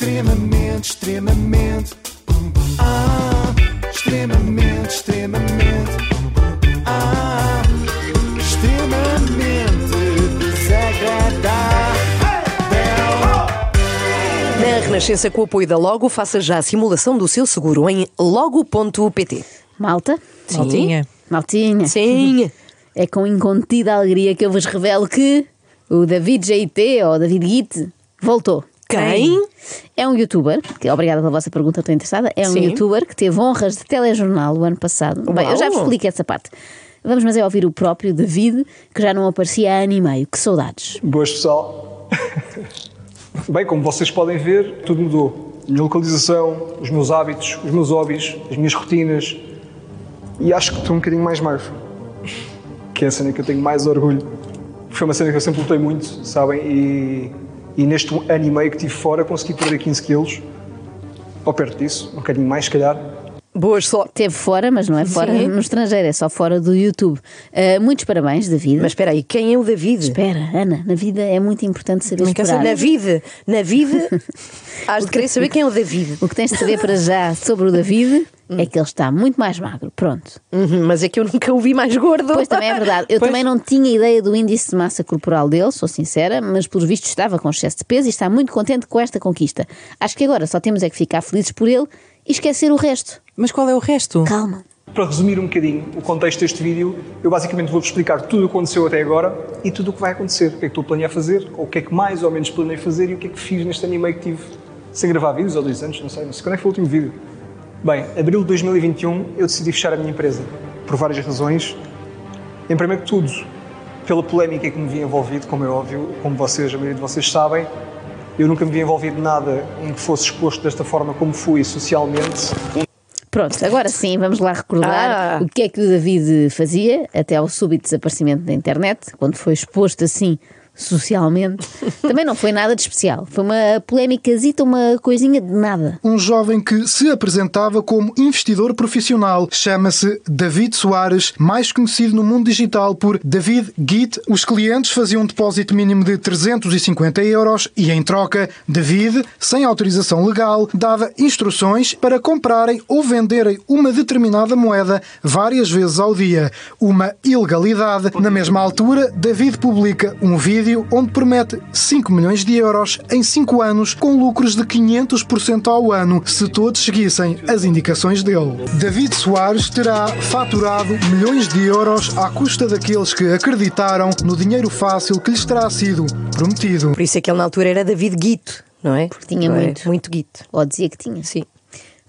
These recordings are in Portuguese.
Extremamente, extremamente. Ah, extremamente, extremamente. Ah, extremamente desagradável. Na Renascença, com o apoio da Logo, faça já a simulação do seu seguro em logo.pt. Malta? Maltinha. Maltinha. Sim. É com incontida alegria que eu vos revelo que o David GT, ou David Git, voltou. Quem? É um youtuber, que obrigada pela vossa pergunta, estou interessada. É um Sim. youtuber que teve honras de telejornal o ano passado. Bem, eu já vos Uau. explico essa parte. Vamos, mas é ouvir o próprio David, que já não aparecia há ano e meio. Que saudades. Boas, pessoal. Bem, como vocês podem ver, tudo mudou. A minha localização, os meus hábitos, os meus hobbies, as minhas rotinas. E acho que estou um bocadinho mais magro. Que é a cena que eu tenho mais orgulho. Foi uma cena que eu sempre lutei muito, sabem? E, e neste ano e meio que estive fora, consegui perder 15 quilos. Ou perto disso, um bocadinho mais, se calhar. Boas só. Teve fora, mas não é fora Sim. no estrangeiro, é só fora do YouTube. Ah, muitos parabéns, David. Mas espera aí, quem é o David? Espera, Ana, na vida é muito importante saber Não esperar. na vida. Na vida, has de querer saber quem é o David. O que tens de saber para já sobre o David é que ele está muito mais magro. Pronto. Uhum, mas é que eu nunca o vi mais gordo. Pois também é verdade. Eu Pois. também não tinha ideia do índice de massa corporal dele, sou sincera, mas pelos vistos estava com excesso de peso e está muito contente com esta conquista. Acho que agora só temos é que ficar felizes por ele e esquecer o resto. Mas qual é o resto? Calma. Para resumir um bocadinho o contexto deste vídeo, eu basicamente vou-vos explicar tudo o que aconteceu até agora e tudo o que vai acontecer. O que é que estou a planear fazer, ou o que é que mais ou menos planei fazer e o que é que fiz neste ano e meio que tive sem gravar vídeos, ou dois anos, não sei, não sei quando é que foi o último vídeo. Bem, abril de 2021 eu decidi fechar a minha empresa, por várias razões. Em primeiro que tudo, pela polémica que me vi envolvido, como é óbvio, como vocês, a maioria de vocês sabem, eu nunca me vi envolvido em nada em que fosse exposto desta forma como fui socialmente. Pronto, agora sim, vamos lá recordar Ah. o que é que o David fazia até ao súbito desaparecimento da internet, quando foi exposto assim socialmente. Também não foi nada de especial. Foi uma polémicazita, uma coisinha de nada. um jovem que se apresentava como investidor profissional. Chama-se David Soares, mais conhecido no mundo digital por David Git. Os clientes faziam um depósito mínimo de 350 euros e, em troca, David, sem autorização legal, dava instruções para comprarem ou venderem uma determinada moeda várias vezes ao dia. Uma ilegalidade. Na mesma altura, David publica um vídeo onde promete 5 milhões de euros em 5 anos com lucros de 500% ao ano se todos seguissem as indicações dele. David Soares terá faturado milhões de euros à custa daqueles que acreditaram no dinheiro fácil que lhes terá sido prometido. Por isso é que ele na altura era David Guito, não é? Porque tinha Não é? muito. Muito Guito. Ou dizia que tinha. Sim.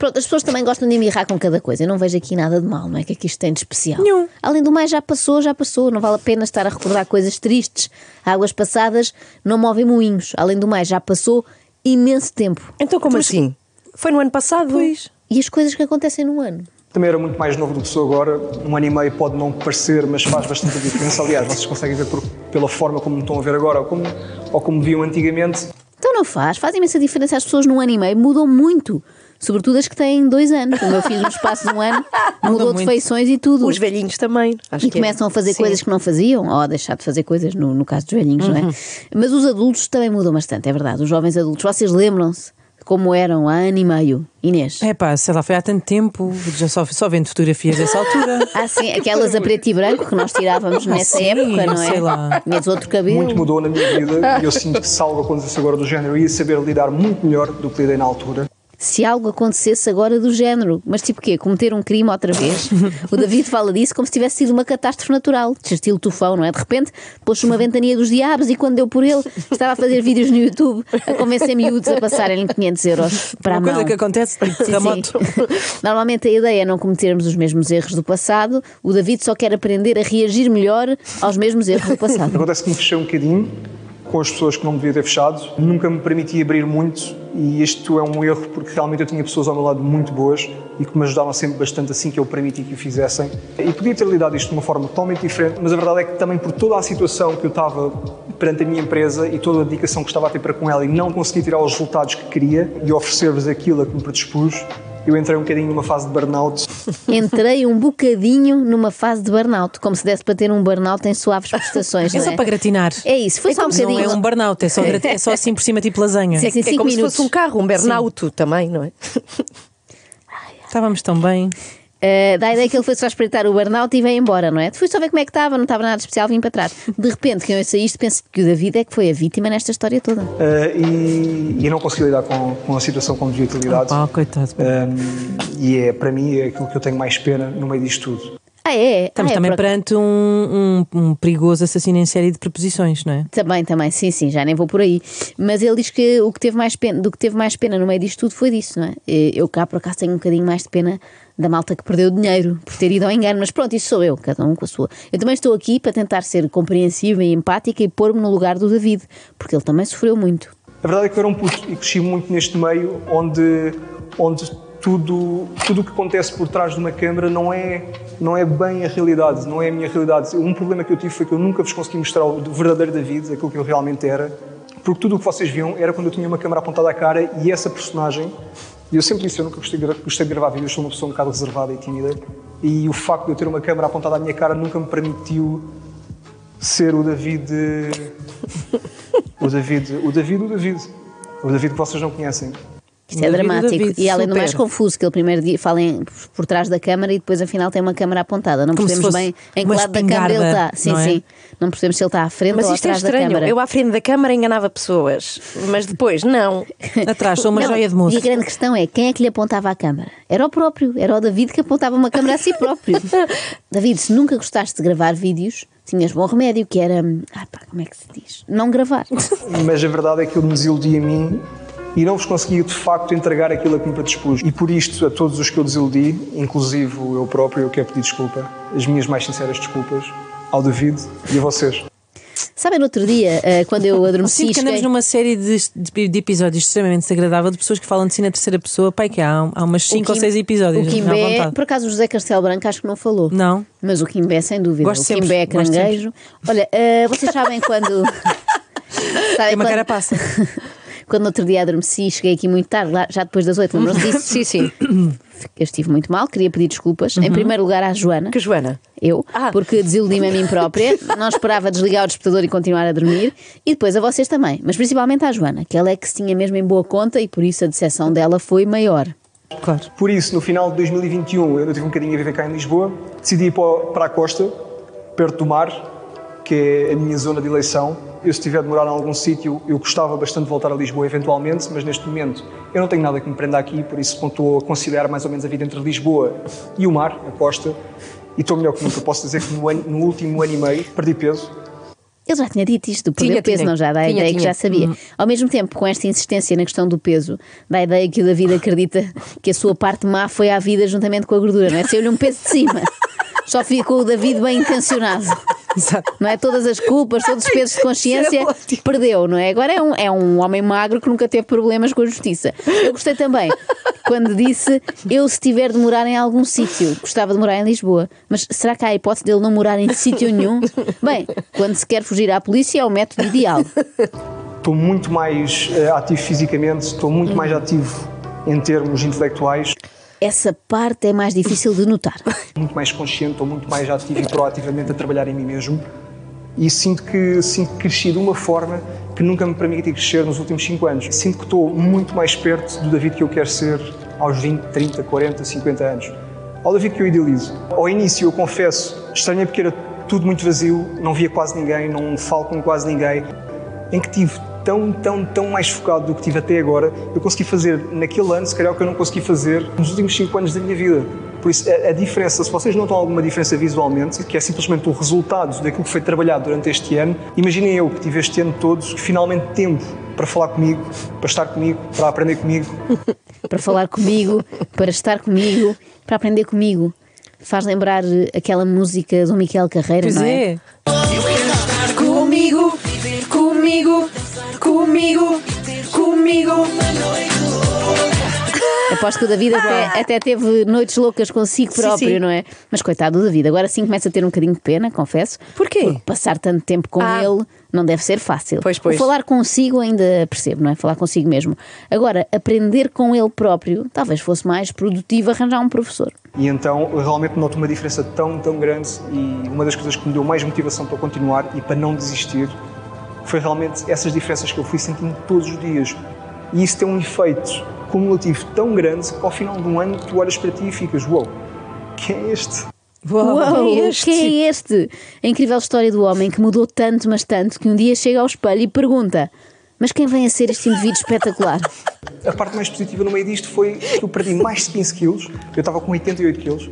Pronto, as pessoas também gostam de embirrar com cada coisa. Eu não vejo aqui nada de mal, não é? Que aqui isto tem de especial. Nenhum. Além do mais, já passou, já passou. Não vale a pena estar a recordar coisas tristes. Águas passadas não movem moinhos. Além do mais, já passou imenso tempo. Então como assim? Foi no ano passado? Pois. E as coisas que acontecem no ano? Também era muito mais novo do que sou agora. Um ano e meio pode não parecer, mas faz bastante diferença. Aliás, vocês conseguem ver por- pela forma como me estão a ver agora ou como, ou como viam antigamente. Então não faz. Faz imensa diferença. As pessoas num ano e meio mudam muito. Sobretudo as que têm dois anos. O meu filho, no espaço de um ano, mudou de feições e tudo. Os velhinhos também. Acho E que é. começam a fazer Sim. coisas que não faziam, ou a deixar de fazer coisas, no, no caso dos velhinhos, não Uhum. é? Mas os adultos também mudam bastante, é verdade. Os jovens adultos, vocês lembram-se de como eram há ano e meio, Inês? É pá, sei lá, foi há tanto tempo, já só, só vendo fotografias dessa altura. Ah, sim, aquelas a preto e branco que nós tirávamos nessa Sim, época, não é? sei lá. Tinhas outro cabelo. Muito mudou na minha vida e eu sinto que se algo acontecesse agora do género, ia saber lidar muito melhor do que lidei na altura. Se algo acontecesse agora do género, mas tipo quê? Cometer um crime outra vez? O David fala disso como se tivesse sido uma catástrofe natural, de estilo tufão, não é? De repente pôs uma ventania dos diabos e quando deu por ele estava a fazer vídeos no YouTube a convencer miúdos a passarem 500 euros para a Uma mão. coisa que acontece tipo Sim, terremoto. sim. Normalmente a ideia é não cometermos os mesmos erros do passado. O David só quer aprender a reagir melhor aos mesmos erros do passado. Acontece que me fechei um bocadinho com as pessoas que não devia ter fechado. Nunca me permiti abrir muito e isto é um erro porque realmente eu tinha pessoas ao meu lado muito boas e que me ajudaram sempre bastante assim que eu permiti que o fizessem. E podia ter lidado isto de uma forma totalmente diferente, mas a verdade é que também por toda a situação que eu estava perante a minha empresa e toda a dedicação que estava a ter para com ela e não consegui tirar os resultados que queria e oferecer-vos aquilo a que me predispus, eu entrei um bocadinho numa fase de burnout. Entrei um bocadinho numa fase de burnout, como se desse para ter um burnout em suaves prestações. É não só para gratinar. É isso, foi só um Não bocadinho. é um burnout, é só, é só assim por cima, tipo lasanha. Sim, sim, É como minutos. se fosse um carro, um burnout também, não é? Estávamos tão bem. Uh, dá a ideia que ele foi só espreitar o burnout e veio embora, não é? Fui só ver como é que estava, não estava nada especial, vim para trás. De repente, quem ouça isto pensa que o David é que foi a vítima nesta história toda. Eh, e, e eu não consegui lidar com, com a situação como devia ter lidado. Pá, coitado. Um, e é, para mim, é aquilo que eu tenho mais pena no meio disto tudo. Ah, é? Estamos ah, é, também por- perante um, um- um perigoso assassino em série de preposições, não é? Também, também, sim, sim, já nem vou por aí. Mas ele diz que o que teve mais pena, do que teve mais pena no meio disto tudo foi disso, não é? Eu cá por acaso tenho um bocadinho mais de pena da malta que perdeu dinheiro por ter ido ao engano, mas pronto, isso sou eu, cada um com a sua. Eu também estou aqui para tentar ser compreensiva e empática e pôr-me no lugar do David, porque ele também sofreu muito. A verdade é que eu era um puto e cresci muito neste meio onde, onde tudo tudo o que acontece por trás de uma câmara não é, não é bem a realidade, não é a minha realidade. Um problema que eu tive foi que eu nunca vos consegui mostrar o verdadeiro David, aquilo que eu realmente era, porque tudo o que vocês viam era quando eu tinha uma câmara apontada à cara e essa personagem, e eu sempre disse, eu nunca gostei de, gostei de gravar vídeos, sou uma pessoa um bocado reservada e tímida, e o facto de eu ter uma câmara apontada à minha cara nunca me permitiu ser o David. O David, o David, o David. O David que vocês não conhecem. Isto é dramático. David, e além do super. mais confuso, que ele primeiro dia fala em- por trás da câmara e depois afinal tem uma câmara apontada. Não Como percebemos bem em que lado da câmara ele está. Sim, não é? sim. Não percebemos se ele está à frente Mas ou isto é atrás da estranho. câmara. Eu à frente da câmara enganava pessoas, mas depois não. Atrás, sou uma Não, joia de moço. E a grande questão é quem é que lhe apontava a câmara? Era o próprio, era o David que apontava uma câmara a si próprio. David, se nunca gostaste de gravar vídeos, tinhas bom remédio, que era. Ah, pá, como é que se diz? Não gravar. Mas a verdade é que ele me desiludia a mim e não vos conseguia de facto entregar aquilo a que me predispus. E por isto, a todos os que eu desiludi, inclusive eu próprio, eu quero pedir desculpa, as minhas mais sinceras desculpas, ao David e a vocês. Sabem, no outro dia, eh, quando eu adormeci. Sinto que andamos numa série de, de- de episódios extremamente desagradável de pessoas que falam de si na terceira pessoa. Pai, que há, há umas 5 ou Kim- 6 episódios. O à Kimbé, vontade. por acaso o José Castelo Branco acho que não falou. Não. Mas o Kimbé, sem dúvida. Gosto o sempre, Kimbé é caranguejo. Olha, eh, vocês sabem quando. sabem Tem uma quando- carapaça. Quando no outro dia adormeci, cheguei aqui muito tarde, lá, já depois das oito, lembram-se disso? Sim, sim. Eu estive muito mal, queria pedir desculpas. Uhum. Em primeiro lugar à Joana. Que Joana? Eu, Ah. porque desiludi-me a mim própria, não esperava desligar o despertador e continuar a dormir, e depois a vocês também, mas principalmente à Joana, que ela é que se tinha mesmo em boa conta e por isso a decepção dela foi maior. Claro. Por isso, no final de 2021, eu ainda tive um bocadinho a viver cá em Lisboa, decidi ir para a costa, perto do mar, que é a minha zona de eleição. Eu, se tiver de morar em algum sítio, eu gostava bastante de voltar a Lisboa eventualmente, mas neste momento eu não tenho nada que me prenda aqui, por isso estou a considerar mais ou menos a vida entre Lisboa e o mar, a costa, e estou melhor que nunca. Posso dizer que no, ano- no último ano e meio perdi peso, Ele já tinha dito isto, do perder Tinha, peso, tinha. não já dá a Tinha, ideia que já sabia. Ao mesmo tempo, com esta insistência na questão do peso, dá a ideia que o David acredita que a sua parte má foi à vida juntamente com a gordura, não é? Saiu-lhe um peso de cima. Só ficou o David bem intencionado. Exato. Não é? Todas as culpas, todos os pesos de consciência, perdeu, não é? Agora é um, é um homem magro que nunca teve problemas com a justiça. Eu gostei também quando disse: Eu, se tiver de morar em algum sítio, gostava de morar em Lisboa. Mas será que há a hipótese dele não morar em sítio nenhum? Bem, quando se quer fugir à polícia é o método ideal. estou muito mais eh, ativo fisicamente, estou muito mais ativo em termos intelectuais. Essa parte é mais difícil de notar. muito mais consciente, estou muito mais ativo e proativamente a trabalhar em mim mesmo e sinto que sinto que cresci de uma forma que nunca me permiti crescer nos últimos 5 anos. Sinto que estou muito mais perto do David que eu quero ser aos 20, 30, 40, 50 anos. Ao David que eu idealizo. Ao início, eu confesso, estranhei porque era tudo muito vazio, não via quase ninguém, não falo com quase ninguém, em que tive tão, tão, tão mais focado do que tive até agora, eu consegui fazer naquele ano, se calhar, o que eu não consegui fazer nos últimos 5 anos da minha vida. Por isso, a, a diferença, se vocês notam alguma diferença visualmente, que é simplesmente o resultado daquilo que foi trabalhado durante este ano, imaginem eu que tive este ano todo finalmente tempo para falar comigo, para estar comigo, para aprender comigo. Para falar comigo, para estar comigo, para aprender comigo. Faz lembrar eh, aquela música do Miquel Carreira, Pois não é? é. Comigo, comigo, comigo, comigo. A Aposto que o David até, até teve noites loucas consigo Sim, próprio, sim. não é? Mas coitado do David, agora sim começa a ter um bocadinho de pena, confesso. Porquê? Porque passar tanto tempo com Ah. ele não deve ser fácil. Pois, pois. O falar consigo ainda percebo, não é? Falar consigo mesmo. Agora, aprender com ele próprio, talvez fosse mais produtivo arranjar um professor. E então eu realmente noto uma diferença tão, tão grande e uma das coisas que me deu mais motivação para continuar e para não desistir foi realmente essas diferenças que eu fui sentindo todos os dias. E isso tem um efeito cumulativo tão grande que ao final de um ano tu olhas para ti e ficas, uou, quem é este? Uau, Uau, quem é este? quem é este? A incrível história do homem que mudou tanto, mas tanto, que um dia chega ao espelho e pergunta: Mas quem vem a ser este indivíduo espetacular? A parte mais positiva no meio disto foi que eu perdi mais de 15 quilos, eu estava com 88 quilos.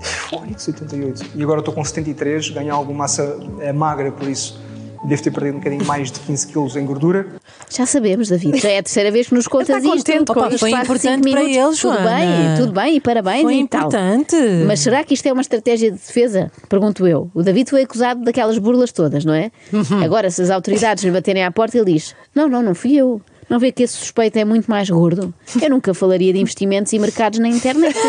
Fónix, 88. E agora estou com 73, ganhei alguma massa eh, magra, por isso devo ter perdido um bocadinho mais de 15 quilos em gordura. Já sabemos, David. Já é a terceira vez que nos contas Está isto. isto. Foi importante para minutos. ele, Tudo bem, tudo bem, e parabéns Foi e tal. importante. Mas será que isto é uma estratégia de defesa? Pergunto eu. O David foi acusado daquelas burlas todas, não é? Uhum. Agora, se as autoridades lhe baterem à porta, ele diz: Não, não, não fui eu. Não vê que esse suspeito é muito mais gordo. Eu nunca falaria de investimentos e mercados na internet.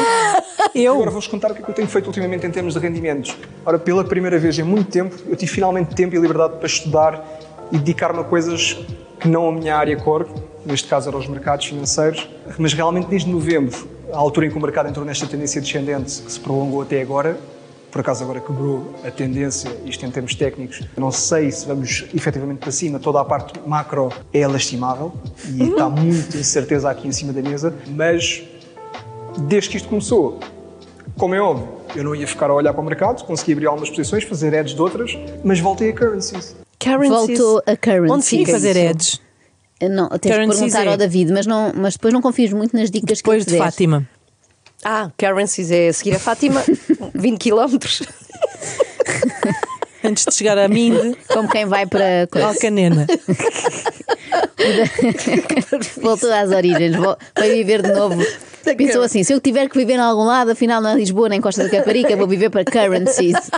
Agora vou-vos contar o que é que eu tenho feito ultimamente em termos de rendimentos. Ora, pela primeira vez em muito tempo, eu tive finalmente tempo e liberdade para estudar e dedicar-me a coisas que não a minha área core, neste caso eram os mercados financeiros, mas realmente desde novembro, a altura em que o mercado entrou nesta tendência descendente que se prolongou até agora, por acaso agora quebrou a tendência, isto em termos técnicos, eu não sei se vamos efetivamente para cima, toda a parte macro é lastimável e está muita incerteza aqui em cima da mesa, mas desde que isto começou, como é óbvio, eu não ia ficar a olhar para o mercado, consegui abrir algumas posições, fazer ads de outras, mas voltei a currencies. Currencies. Voltou a currency. Onde fica fazer ads. Não, tens de Currencies perguntar é- ao David, mas, não, mas depois não confies muito nas dicas Depois que de ele te der. Fátima. Ah, Currencies é a seguir a Fátima, 20 km. Antes de chegar a Minde, Como quem vai para. Alcanena. Voltou às origens, vai viver de novo. Pensou assim: se eu tiver que viver em algum lado, afinal não é Lisboa nem Costa da Caparica, vou viver para currencies.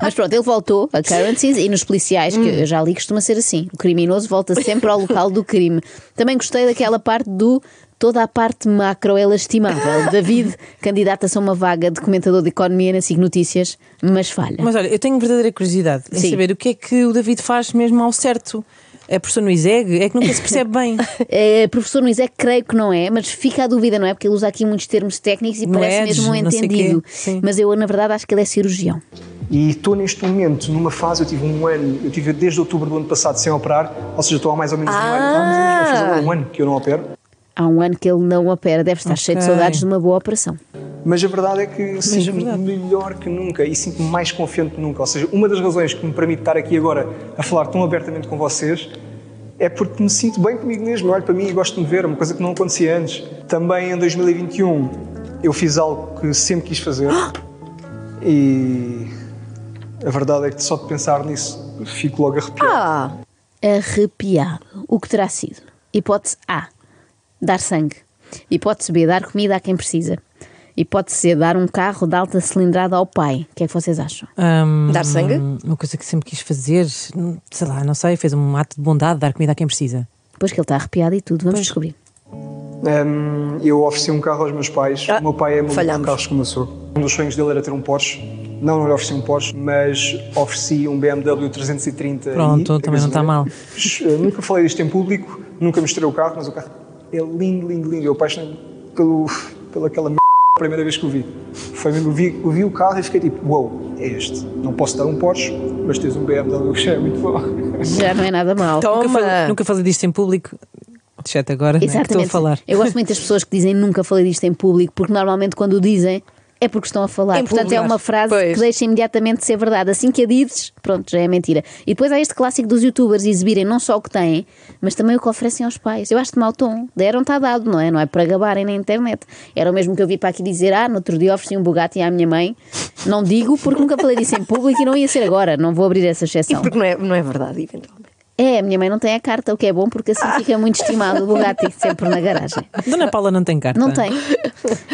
Mas pronto, ele voltou a currencies e nos policiais, que eu já li, costuma ser assim: o criminoso volta sempre ao local do crime. Também gostei daquela parte do. Toda a parte macro é lastimável. David candidata-se a uma vaga de comentador de economia na SIG Notícias, mas falha. Mas olha, eu tenho verdadeira curiosidade em Sim. saber o que é que o David faz mesmo ao certo. É professor no ISEG? É que nunca se percebe bem. É, professor no ISEC, creio que não é, mas fica a dúvida, não é? Porque ele usa aqui muitos termos técnicos e No parece Edge, mesmo um não entendido. Mas eu, na verdade, acho que ele é cirurgião. E estou neste momento numa fase, eu tive um ano, eu tive desde outubro do ano passado sem operar, ou seja, estou há mais ou menos um ano, vai fazer agora um ano que eu não opero. Há um ano que ele não opera, deve estar cheio de saudades de uma boa operação. Mas a verdade é que eu sinto verdade. melhor que nunca e sinto-me mais confiante que nunca. Ou seja, uma das razões que me permite estar aqui agora a falar tão abertamente com vocês é porque me sinto bem comigo mesmo. Eu olho para mim e gosto de me ver, uma coisa que não acontecia antes. Também em 2021 eu fiz algo que sempre quis fazer e a verdade é que só de pensar nisso fico logo arrepiado. Ah, Arrepiado. O que terá sido? Hipótese A: dar sangue. Hipótese B: dar comida a quem precisa. Hipótese C: dar um carro de alta cilindrada ao pai. O que é que vocês acham? Hum, Dar sangue? Uma coisa que sempre quis fazer, sei lá, não sei, fez um ato de bondade, dar comida a quem precisa. Depois que ele está arrepiado e tudo, vamos descobrir. Hum, eu ofereci um carro aos meus pais. Ah, o meu pai é falhamos. de carros como eu sou. Um dos sonhos dele era ter um Porsche. Não, não lhe ofereci um Porsche, mas ofereci um BMW 330. Pronto, i, também não está mal. Eh, Nunca falei disto em público, nunca mostrei o carro, mas o carro é lindo, lindo, lindo. Eu apaixonei pelo, pela aquela merda a primeira vez que o vi. Foi mesmo, eu vi, eu vi o carro e fiquei tipo, uou, é este. Não posso dar um Porsche, mas tens um BMW que já é muito bom. Já não é nada mal. Toma. Nunca falei, nunca falei disto em público, exceto agora, não é que estou a Exatamente. falar. Eu gosto muito das pessoas que dizem nunca falei disto em público, porque normalmente quando o dizem é porque estão a falar. Em Portanto, é uma frase Pois. que deixa imediatamente de ser verdade. Assim que a dizes, pronto, já é mentira. E depois há este clássico dos youtubers exibirem não só o que têm, mas também o que oferecem aos pais. Eu acho de mau tom. Deram, está dado, não é? Não é para gabarem na internet. Era o mesmo que eu vi para aqui dizer: ah, no outro dia ofereci um Bugatti à minha mãe. Não digo porque nunca falei disso em público e não ia ser agora. Não vou abrir essa e exceção. porque não é, não é verdade, eventualmente. É, a minha mãe não tem a carta, o que é bom porque assim fica muito estimado o Bugatti sempre na garagem. Dona Paula não tem carta. Não tem.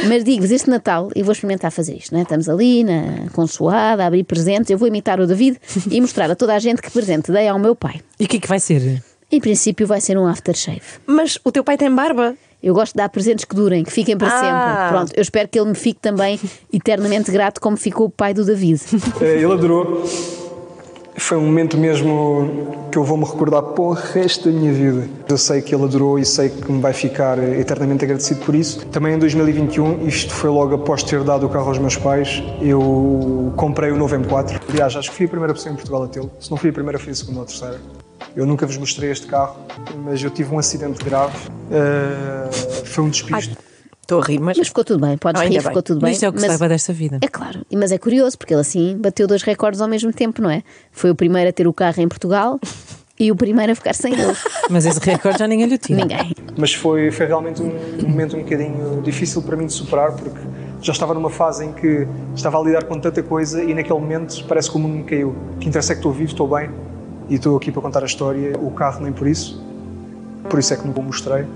Mas digo-vos, este Natal eu vou experimentar fazer isto, não é? Estamos ali na consoada, a abrir presentes. Eu vou imitar o David e mostrar a toda a gente que presente dei ao meu pai. E o que é que vai ser? Em princípio vai ser um aftershave. Mas o teu pai tem barba? Eu gosto de dar presentes que durem, que fiquem para Ah. sempre. Pronto, eu espero que ele me fique também eternamente grato, como ficou o pai do David. Eh, Ele adorou. Foi um momento mesmo que eu vou me recordar para o resto da minha vida. Eu sei que ele adorou e sei que me vai ficar eternamente agradecido por isso. Também em 2021, isto foi logo após ter dado o carro aos meus pais, eu comprei o novo M4. Aliás, acho que fui a primeira pessoa em Portugal a tê-lo. Se não fui a primeira, fui a segunda ou a terceira. Eu nunca vos mostrei este carro, mas eu tive um acidente grave. Eh, foi um despiste. Estou a rir, mas. Mas ficou tudo bem, podes Ah, rir, ficou bem. tudo bem. Mas isso é o que se mas- leva desta vida. É claro, mas é curioso, porque ele assim bateu dois recordes ao mesmo tempo, não é? Foi o primeiro a ter o carro em Portugal e o primeiro a ficar sem ele. Mas esse recorde já ninguém lhe tira. Ninguém. Mas foi, foi realmente um, um momento um bocadinho difícil para mim de superar, porque já estava numa fase em que estava a lidar com tanta coisa e naquele momento parece que o mundo me caiu. O que interessa é que estou vivo, estou bem e estou aqui para contar a história. O carro nem por isso, por isso é que nunca o mostrei.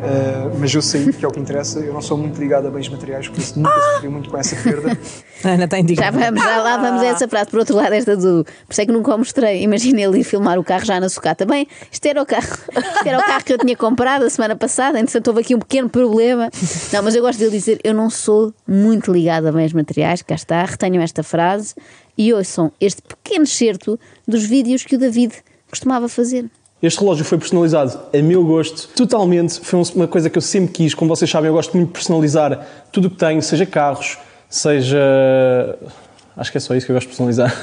Uh, mas eu sei que é o que interessa. Eu não sou muito ligado a bens materiais, por isso nunca sofri muito com essa perda. Ana está Já indignada. vamos, já lá vamos a essa frase. Por outro lado, esta do. Por isso é que nunca o mostrei. Imagina ele ir filmar o carro já na sucata. Bem, isto era o carro. Isto era o carro que eu tinha comprado a semana passada. Entretanto, houve aqui um pequeno problema. Não, mas eu gosto dele dizer: eu não sou muito ligado a bens materiais. Cá está, retenham esta frase e ouçam este pequeno excerto dos vídeos que o David costumava fazer. Este relógio foi personalizado a meu gosto, totalmente. Foi um- uma coisa que eu sempre quis. Como vocês sabem, eu gosto muito de personalizar tudo o que tenho, seja carros, seja. Acho que é só isso que eu gosto de personalizar.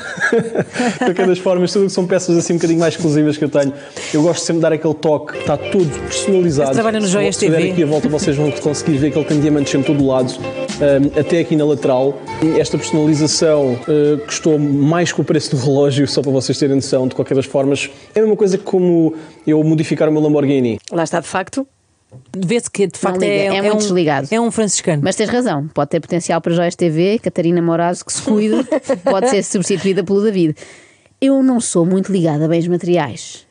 de qualquer das formas, tudo que são peças assim um bocadinho mais exclusivas que eu tenho. Eu gosto sempre de dar aquele toque, está tudo personalizado. Esse trabalha no Se- Joias Se TV. aqui a volta, vocês vão conseguir ver que ele tem diamantes em todo o lado, um, até aqui na lateral. Esta personalização uh, custou mais que o preço do relógio, só para vocês terem noção, de qualquer das formas. É a mesma coisa que como eu modificar o meu Lamborghini. Lá está, de facto. Vê-se que de facto liga, é, é muito um, desligado. É um franciscano. Mas tens razão, pode ter potencial para Joias TV, Catarina Moraes, que se cuide, pode ser substituída pelo David. Eu não sou muito ligada a bens materiais.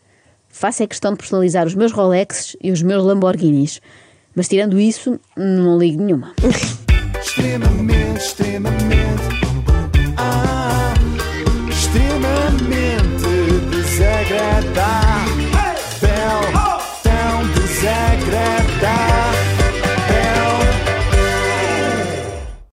Faço a questão de personalizar os meus Rolexes e os meus Lamborghinis. Mas tirando isso, não ligo nenhuma. extremamente, extremamente, ah, extremamente desagradável.